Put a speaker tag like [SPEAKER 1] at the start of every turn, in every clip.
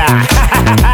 [SPEAKER 1] I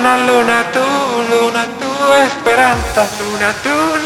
[SPEAKER 2] luna, luna, tú, luna, tu esperanza, tú, luna, tú,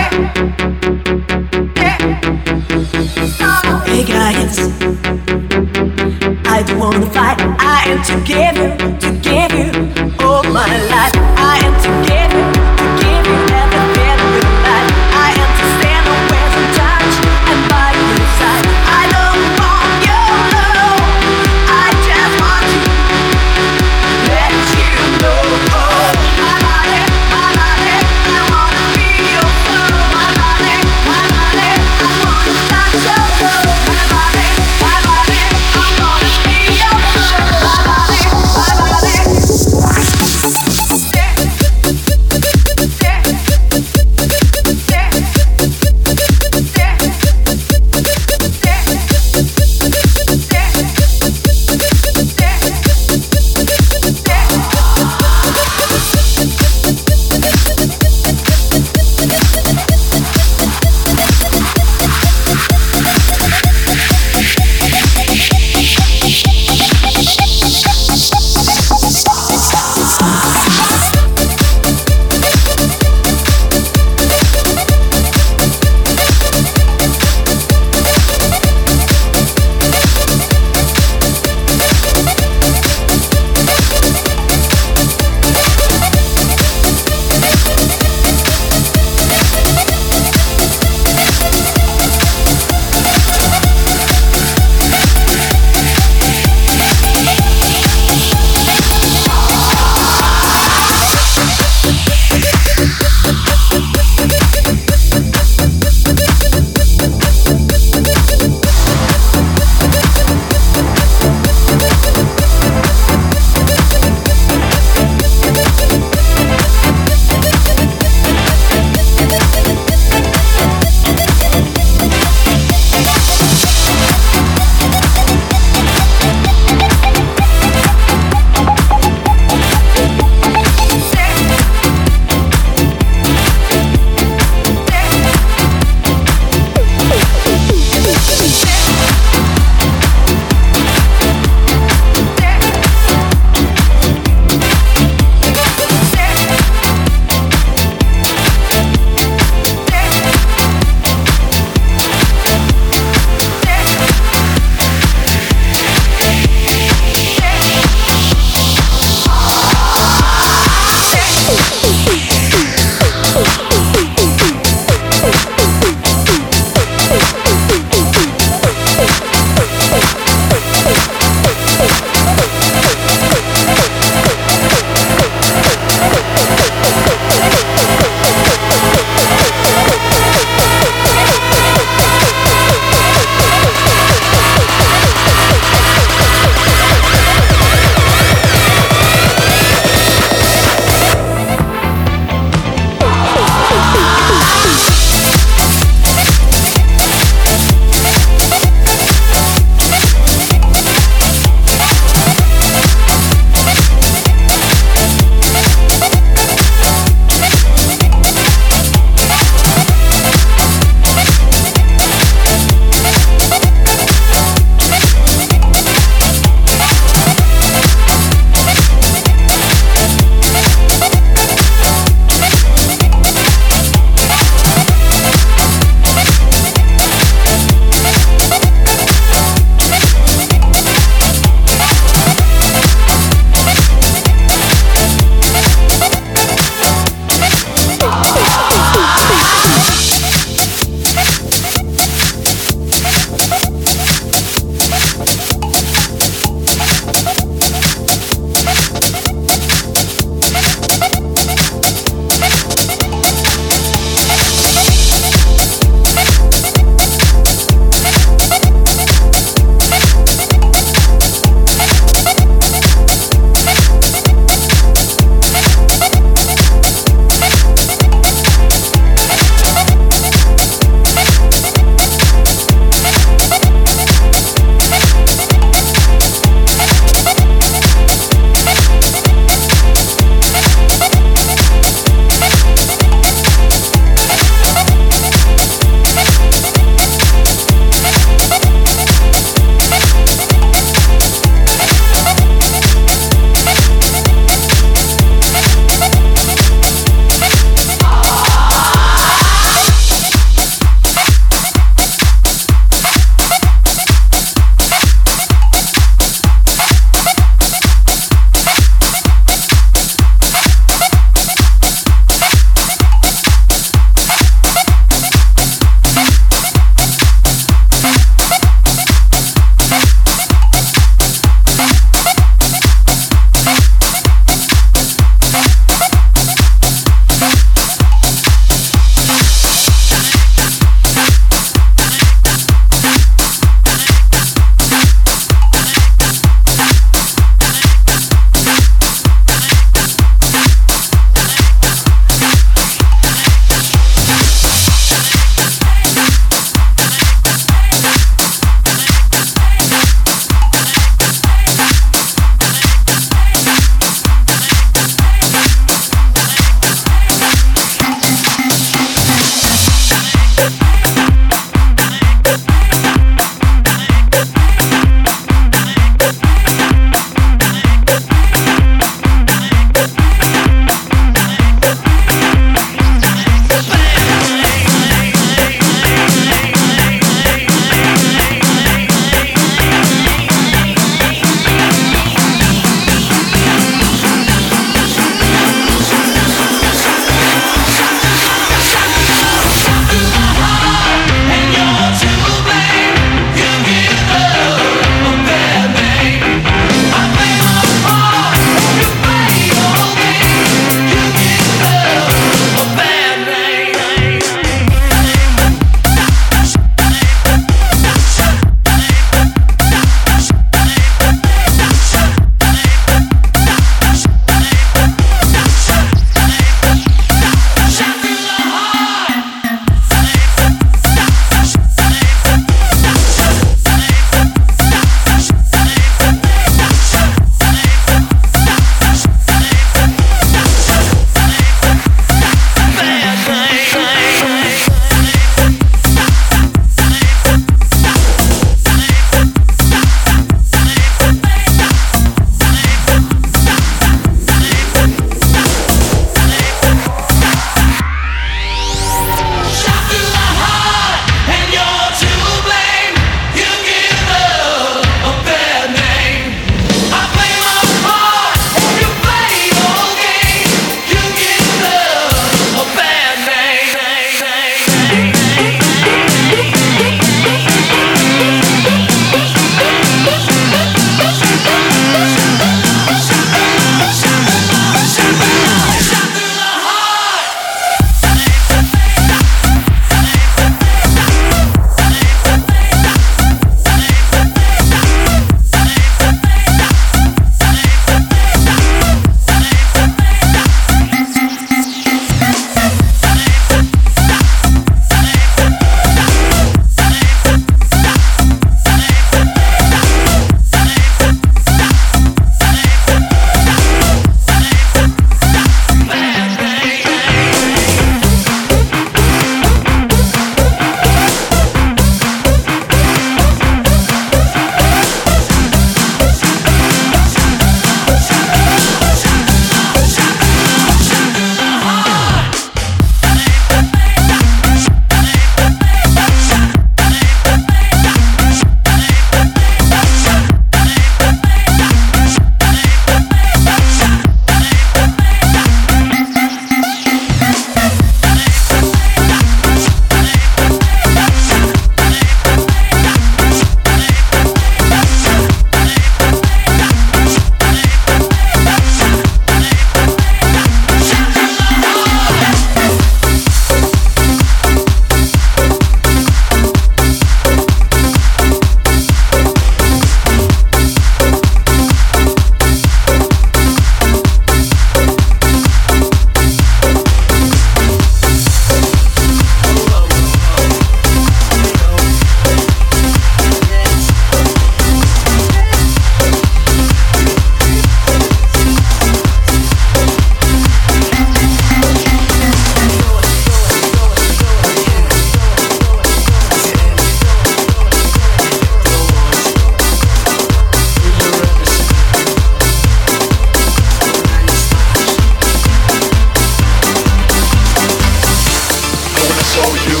[SPEAKER 3] for you.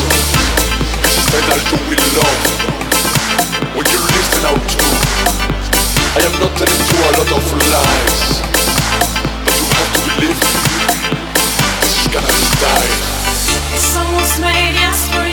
[SPEAKER 3] Said I'll do in love. Will you listen out to? I am not telling you a lot of lies, but you have to believe me. This cannot die. It's almost made us
[SPEAKER 1] free.